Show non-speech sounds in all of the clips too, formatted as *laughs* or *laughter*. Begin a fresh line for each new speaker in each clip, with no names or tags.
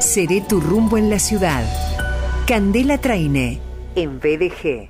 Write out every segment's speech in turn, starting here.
Seré tu rumbo en la ciudad. Candela Traine, en BDG.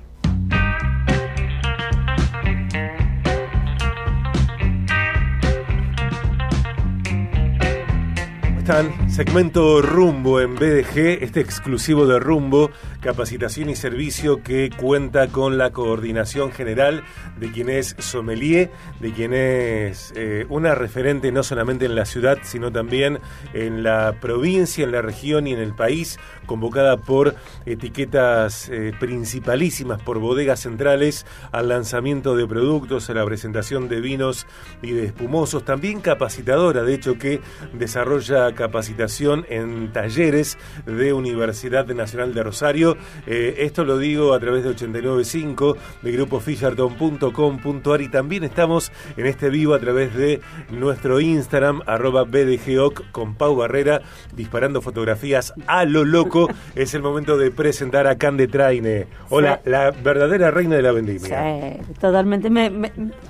están? Segmento Rumbo en BDG, este exclusivo de Rumbo, capacitación y servicio que cuenta con la coordinación general de quien es sommelier, de quien es eh, una referente no solamente en la ciudad, sino también en la provincia, en la región y en el país, convocada por etiquetas eh, principalísimas, por bodegas centrales, al lanzamiento de productos, a la presentación de vinos y de espumosos, también capacitadora, de hecho, que desarrolla capacitación en talleres de Universidad Nacional de Rosario. Eh, esto lo digo a través de 895 de grupofisherton.com.ar y también estamos en este vivo a través de nuestro Instagram, arroba BDGOC con Pau Barrera, disparando fotografías a lo loco. *laughs* es el momento de presentar a Cande Traine. Hola, la verdadera reina de la vendimia.
Sí, totalmente.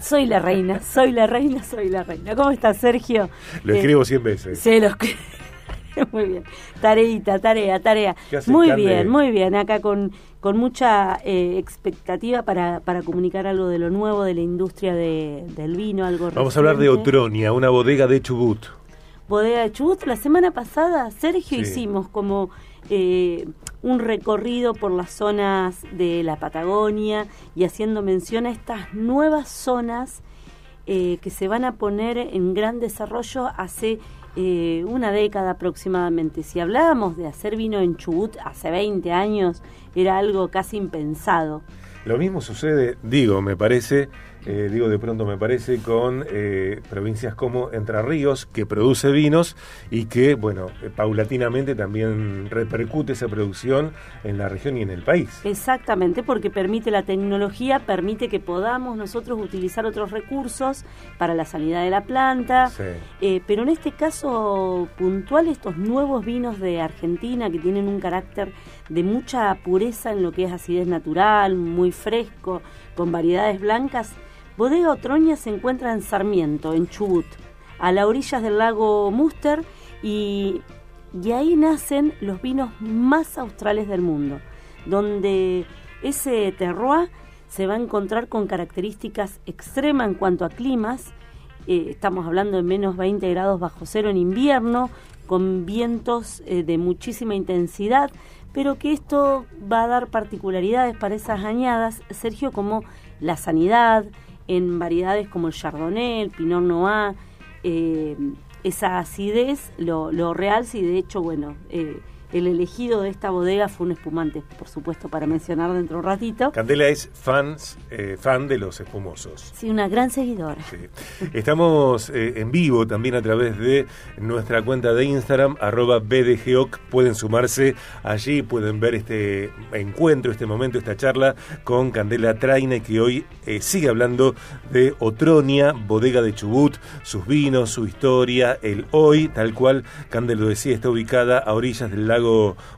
soy la reina, soy la reina, soy la reina. ¿Cómo estás, Sergio?
Lo escribo 100 veces.
Sí, lo escribo. *laughs* muy bien. Tareita, tarea, tarea. Muy bien, muy bien. Acá con, con mucha eh, expectativa para, para comunicar algo de lo nuevo de la industria de, del vino, algo
Vamos a hablar de Otronia, una bodega de Chubut.
Bodega de Chubut. La semana pasada, Sergio, hicimos como eh, un recorrido por las zonas de la Patagonia y haciendo mención a estas nuevas zonas eh, que se van a poner en gran desarrollo hace eh, una década aproximadamente. Si hablábamos de hacer vino en Chubut hace 20 años, era algo casi impensado.
Lo mismo sucede, digo, me parece, eh, digo de pronto me parece, con eh, provincias como Entre Ríos, que produce vinos y que, bueno, eh, paulatinamente también repercute esa producción en la región y en el país.
Exactamente, porque permite la tecnología, permite que podamos nosotros utilizar otros recursos para la sanidad de la planta, pero en este caso puntual, estos nuevos vinos de Argentina que tienen un carácter de mucha pureza en lo que es acidez natural, muy fresco, con variedades blancas, Bodega Otroña se encuentra en Sarmiento, en Chubut, a las orillas del lago Muster y, y ahí nacen los vinos más australes del mundo, donde ese terroir se va a encontrar con características extremas en cuanto a climas. Eh, estamos hablando de menos 20 grados bajo cero en invierno, con vientos eh, de muchísima intensidad, pero que esto va a dar particularidades para esas añadas, Sergio, como la sanidad, en variedades como el Chardonnay, el Pinot Noir, eh, esa acidez lo, lo realza y de hecho, bueno, eh, el elegido de esta bodega fue un espumante, por supuesto, para mencionar dentro de un ratito.
Candela es fans, eh, fan de los espumosos.
Sí, una gran seguidora.
Estamos eh, en vivo también a través de nuestra cuenta de Instagram, arroba BDGOC. Pueden sumarse allí, pueden ver este encuentro, este momento, esta charla con Candela Traine, que hoy eh, sigue hablando de Otronia, bodega de Chubut, sus vinos, su historia, el hoy, tal cual Candela lo decía, está ubicada a orillas del lago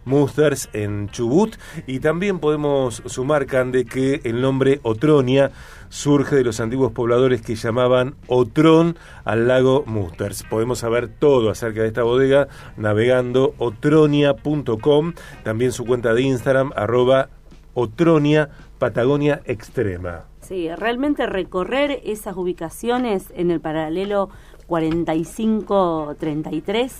Musters en Chubut. Y también podemos sumar, Cande, que el nombre Otronia surge de los antiguos pobladores que llamaban Otrón al lago Musters. Podemos saber todo acerca de esta bodega navegando otronia.com, también su cuenta de Instagram, arroba Otronia Patagonia Extrema.
Sí, realmente recorrer esas ubicaciones en el paralelo 45-33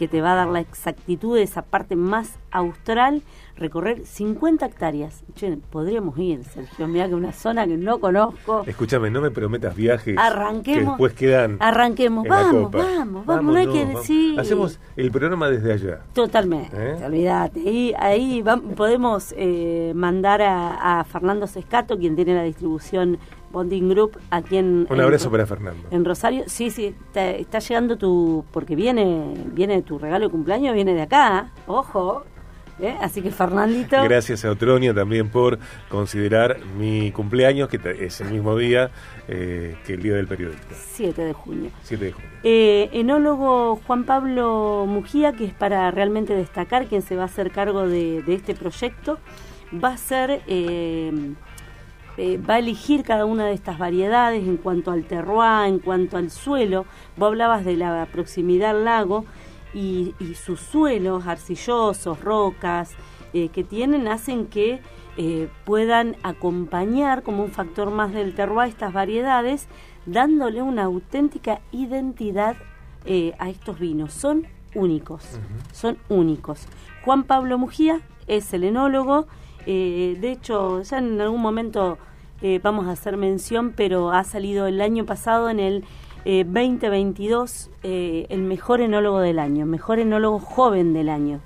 que te va a dar la exactitud de esa parte más austral, recorrer 50 hectáreas. podríamos ir, Sergio, mira que una zona que no conozco.
Escúchame, no me prometas viajes
arranquemos,
que después quedan.
Arranquemos, vamos, vamos, vamos, no hay que decir.
Hacemos el programa desde allá.
Totalmente, ¿Eh? olvídate. Ahí, ahí podemos eh, mandar a, a Fernando Sescato, quien tiene la distribución Bonding Group aquí en...
Un abrazo para Fernando.
En Rosario, sí, sí, está, llegando tu... porque viene viene tu regalo de cumpleaños, viene de acá, ojo. ¿eh? Así que Fernandito...
Gracias a Otronia también por considerar mi cumpleaños, que es el mismo día eh, que el Día del Periodista.
7 de junio.
7 de junio.
Eh, enólogo Juan Pablo Mujía, que es para realmente destacar quien se va a hacer cargo de, de este proyecto, va a ser... Eh, va a elegir cada una de estas variedades en cuanto al terroir, en cuanto al suelo. Vos hablabas de la proximidad al lago y, sus suelos arcillosos, rocas eh, que tienen, hacen que eh, puedan acompañar como un factor más del terroir estas variedades, dándole una auténtica identidad a estos vinos. Son únicos, son únicos. Juan Pablo Mujía es el enólogo, de hecho ya en algún momento vamos a hacer mención, pero ha salido el año pasado en el 2022 eh, el mejor enólogo del año, mejor enólogo joven del año.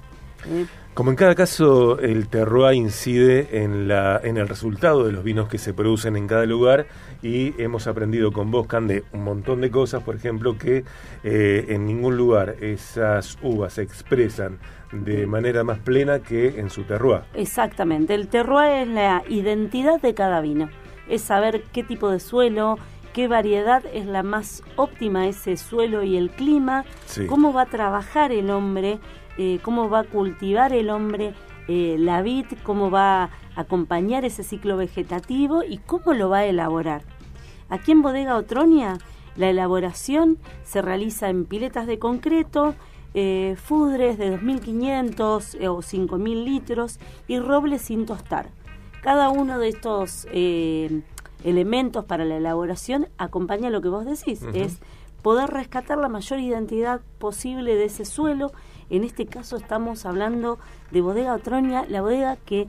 Como en cada caso, el terroir incide en, la, en el resultado de los vinos que se producen en cada lugar y hemos aprendido con vos, Cande, un montón de cosas, por ejemplo, que eh, en ningún lugar esas uvas se expresan de manera más plena que en su terroir.
Exactamente, el terroir es la identidad de cada vino, es saber qué tipo de suelo, qué variedad es la más óptima ese suelo y el clima, cómo va a trabajar el hombre, eh, cómo va a cultivar el hombre eh, la vid, cómo va a acompañar ese ciclo vegetativo y cómo lo va a elaborar. Aquí en Bodega Otronia la elaboración se realiza en piletas de concreto, eh, fudres de 2.500 o 5.000 litros y robles sin tostar. Cada uno de estos elementos para la elaboración acompaña lo que vos decís, es poder rescatar la mayor identidad posible de ese suelo. En este caso estamos hablando de Bodega Otronia, la bodega que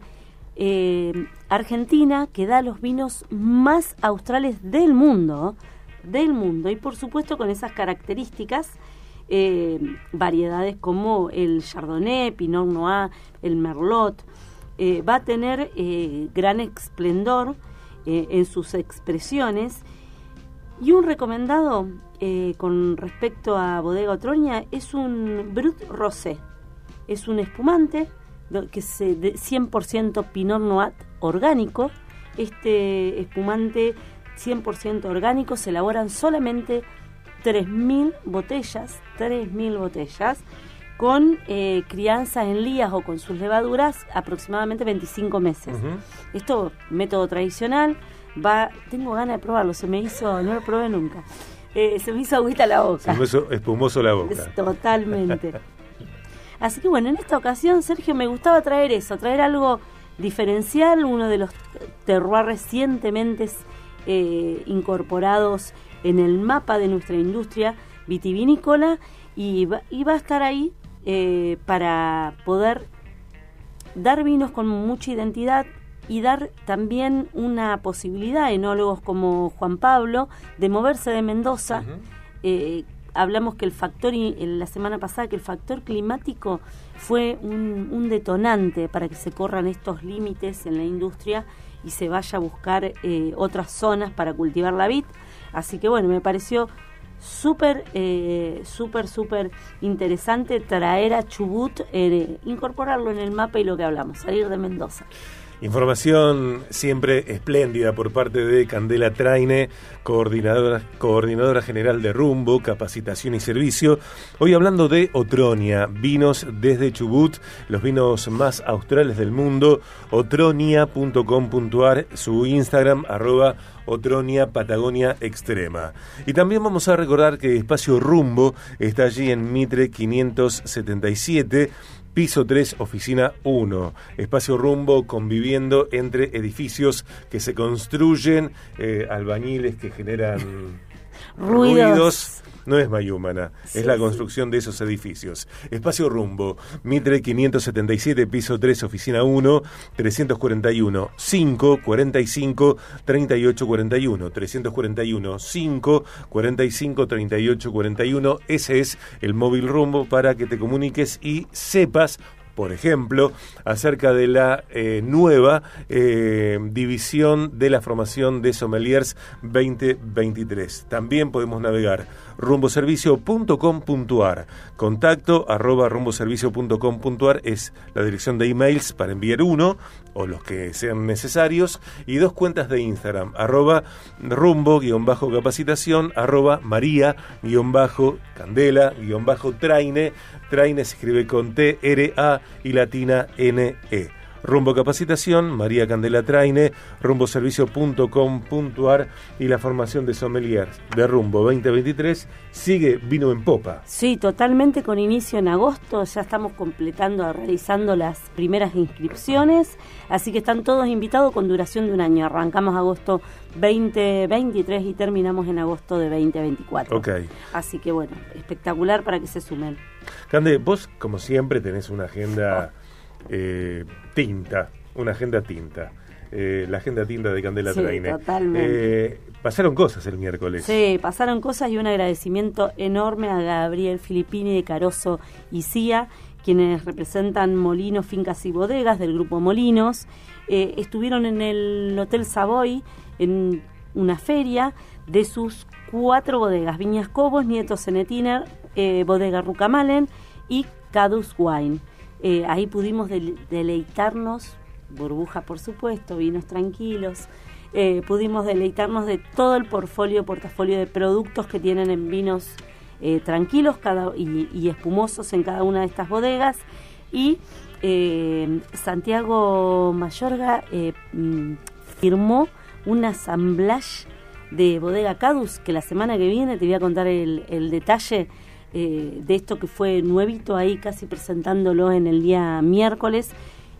eh, Argentina que da los vinos más australes del mundo, del mundo, y por supuesto con esas características, eh, variedades como el Chardonnay, Pinot Noir, el Merlot, eh, va a tener gran esplendor en sus expresiones. Y un recomendado eh, con respecto a Bodega Otroña es un Brut Rosé. Es un espumante que es de 100% Pinot Noir orgánico. Este espumante 100% orgánico se elaboran solamente 3.000 botellas, 3.000 botellas, con eh, crianza en lías o con sus levaduras aproximadamente 25 meses. Esto, método tradicional, va, tengo ganas de probarlo, se me hizo, no lo probé nunca. Eh, se me hizo agüita la boca.
Se me hizo espumoso la boca.
Totalmente. Así que bueno, en esta ocasión, Sergio, me gustaba traer eso, traer algo diferencial, uno de los terroirs recientemente eh, incorporados en el mapa de nuestra industria vitivinícola y va, y va a estar ahí eh, para poder dar vinos con mucha identidad y dar también una posibilidad a enólogos como Juan Pablo de moverse de Mendoza. Eh, hablamos que el factor, la semana pasada, que el factor climático fue un, detonante para que se corran estos límites en la industria y se vaya a buscar eh, otras zonas para cultivar la vid. Así que bueno, me pareció súper, eh, súper, súper interesante traer a Chubut, eh, incorporarlo en el mapa y lo que hablamos, salir de Mendoza.
Información siempre espléndida por parte de Candela Traine, coordinadora, general de Rumbo, Capacitación y Servicio. Hoy hablando de Otronia, vinos desde Chubut, los vinos más australes del mundo, otronia.com.ar, su Instagram, arroba Otronia Patagonia Extrema. Y también vamos a recordar que Espacio Rumbo está allí en Mitre 577 Piso 3, oficina 1. Espacio rumbo conviviendo entre edificios que se construyen, eh, albañiles que generan ruidos no es Mayumana, es la construcción de esos edificios. Espacio Rumbo, Mitre 577, piso 3, oficina 1, 341 5 45 38 41. 341 5 45 38 41. Ese es el móvil Rumbo para que te comuniques y sepas por ejemplo, acerca de la eh, nueva eh, división de la formación de sommeliers 2023. También podemos navegar rumboservicio.com.ar. Contacto arroba rumboservicio.com.ar es la dirección de emails para enviar uno o los que sean necesarios y dos cuentas de Instagram arroba rumbo-capacitación arroba maría-candela-traine traine se escribe con T, R, A y latina N, E Rumbo Capacitación, María Candela Traine, rumboservicio.com.ar y la formación de sommeliers de Rumbo 2023 sigue vino en popa.
Sí, totalmente con inicio en agosto, ya estamos completando, realizando las primeras inscripciones, así que están todos invitados con duración de un año. Arrancamos agosto 2023 y terminamos en agosto de 2024.
Ok.
Así que bueno, espectacular para que se sumen.
Cande, vos como siempre tenés una agenda eh, tinta, una agenda tinta. Eh, la agenda tinta de Candela
Sí,
Traine.
totalmente.
Eh, pasaron cosas el miércoles.
Sí, pasaron cosas y un agradecimiento enorme a Gabriel Filippini de Caroso y Cía, quienes representan Molinos, Fincas y Bodegas del grupo Molinos. Estuvieron en el Hotel Savoy en una feria de sus cuatro bodegas, Viñas Cobos, Nieto Senetiner, eh, Bodega Rucamalen y Cadus Wine. Eh, ahí pudimos del- deleitarnos, burbuja por supuesto, vinos tranquilos, eh, pudimos deleitarnos de todo el portfolio, portafolio de productos que tienen en vinos tranquilos y, espumosos en cada una de estas bodegas. Y Santiago Mayorga mm, firmó un assemblage de Bodega Cadus, que la semana que viene te voy a contar el detalle eh, de esto que fue nuevito ahí, casi presentándolo en el día miércoles.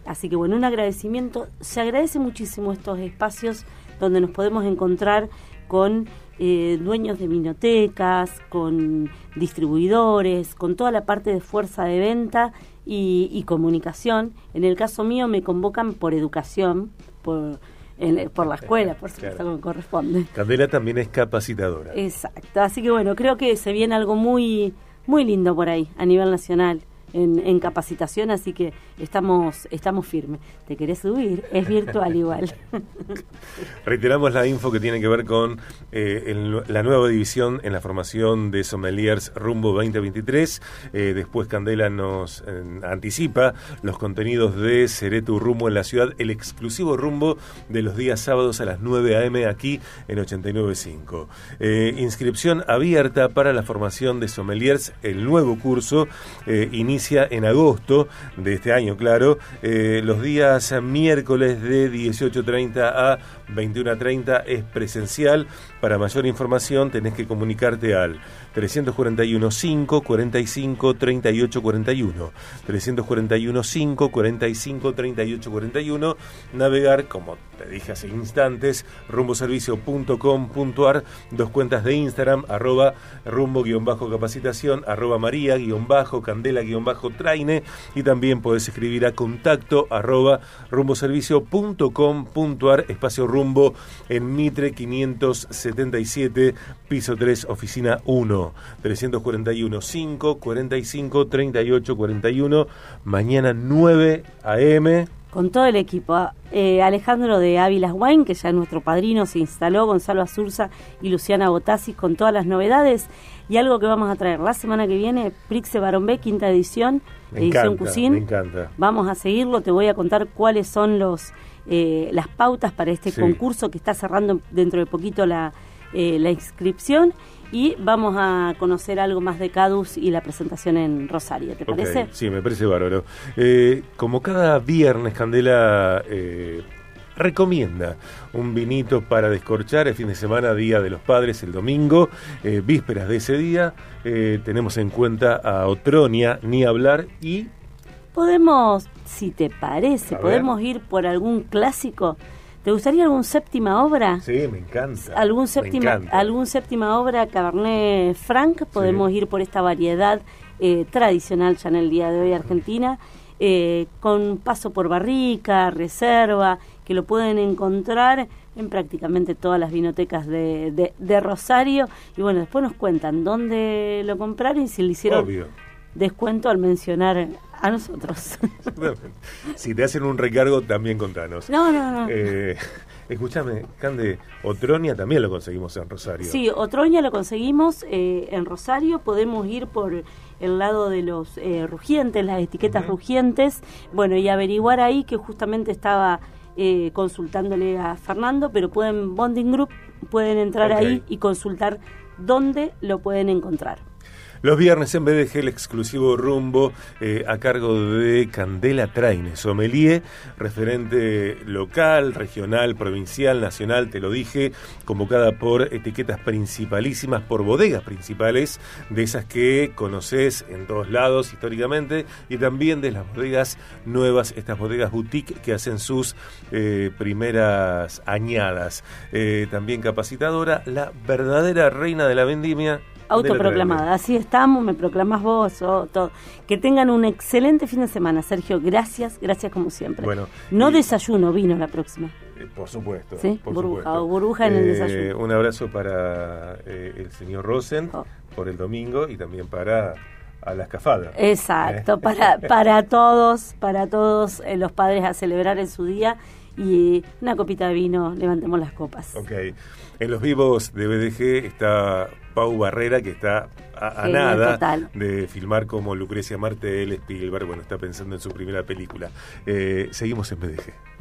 Así que bueno, un agradecimiento. Se agradece muchísimo estos espacios donde nos podemos encontrar con eh, dueños de minotecas, con distribuidores, con toda la parte de fuerza de venta y, y comunicación. En el caso mío me convocan por educación, por, en- por la escuela, por supuesto,
Claro.
como corresponde.
Candela también es capacitadora.
Exacto, así que bueno, creo que se viene algo muy, muy lindo por ahí a nivel nacional en, en capacitación, así que estamos, estamos firmes. ¿Te querés subir? Es virtual *laughs* igual.
Reiteramos la info que tiene que ver con eh, el- la nueva división en la formación de sommeliers rumbo 2023. Eh, después Candela nos eh, anticipa los contenidos de Ceretu Rumbo en la ciudad, el exclusivo rumbo de los días sábados a las 9 a.m. aquí en 89.5. Eh, inscripción abierta para la formación de sommeliers. El nuevo curso eh, en agosto de este año, claro, eh, los días miércoles de 18.30 a 21.30 es presencial. Para mayor información tenés que comunicarte al 341 5 45 38 41. 341 5 45 38 41. Navegar, como te dije hace instantes, rumboservicio.com.ar, dos cuentas de Instagram, arroba rumbo-capacitación, arroba maría-candela-traine y también podés escribir a contacto arroba rumboservicio.com.ar, espacio rumbo en Mitre 577, piso 3, oficina 1, 341 5 45 38 41, mañana 9 a.m.
Con todo el equipo. Eh, Alejandro de Ávilas Wine, que ya es nuestro padrino, se instaló, Gonzalo Azurza y Luciana Botassis con todas las novedades. Y algo que vamos a traer la semana que viene, Prixe Barón B, quinta edición,
Me
edición
encanta, me encanta.
Vamos a seguirlo, te voy a contar cuáles son los eh, las pautas para este
Sí.
concurso que está cerrando dentro de poquito la, eh, la inscripción y vamos a conocer algo más de Cadus y la presentación en Rosario, ¿te parece?
Sí, me parece bárbaro. Eh, como cada viernes, Candela recomienda un vinito para descorchar el fin de semana, Día de los Padres, el domingo, eh, vísperas de ese día. eh, tenemos en cuenta a Otronia, ni hablar, y
Podemos, si te parece,
A ver.
podemos ir por algún clásico. ¿Te gustaría algún séptima obra?
sí, me encanta.
algún séptima
encanta.
algún séptima obra Cabernet Franc podemos ir por esta variedad eh, tradicional ya en el día de hoy argentina eh, con paso por barrica reserva que lo pueden encontrar en prácticamente todas las vinotecas de, de- de Rosario y bueno después nos cuentan dónde lo compraron y si le hicieron
Obvio.
descuento al mencionar a nosotros *laughs*
si te hacen un recargo, también contanos.
no no no
Eh, escúchame, Cande, Otronia también lo conseguimos en Rosario.
Sí, Otroña lo conseguimos eh, en Rosario. Podemos ir por el lado de los eh, rugientes, las etiquetas rugientes. Bueno, y averiguar ahí que justamente estaba eh, consultándole a Fernando, pero pueden, Bonding Group, pueden entrar ahí y consultar dónde lo pueden encontrar.
Los viernes en BDG el exclusivo rumbo eh, a cargo de Candela Traine, sommelier, referente local, regional, provincial, nacional, te lo dije, convocada por etiquetas principalísimas, por bodegas principales, de esas que conoces en todos lados históricamente, y también de las bodegas nuevas, estas bodegas boutique que hacen sus eh, primeras añadas. Eh, también capacitadora, la verdadera reina de la vendimia,
Autoproclamada, así estamos, me proclamas vos, todo. Que tengan un excelente fin de semana, Sergio. Gracias, gracias como siempre. Bueno, no desayuno, vino la próxima.
Eh, por supuesto.
¿Sí? burbuja, burbuja en el eh, desayuno.
Un abrazo para eh, el señor Rosen oh. por el domingo y también para a la escafada.
Exacto, para, para *laughs* todos, para todos los padres a celebrar en su día y una copita de vino, levantemos las copas.
Ok. En los vivos de BDG está Pau Barrera, que está a, nada de filmar como Lucrecia Martel, Spielberg, bueno, está pensando en su primera película. Eh, seguimos en BDG.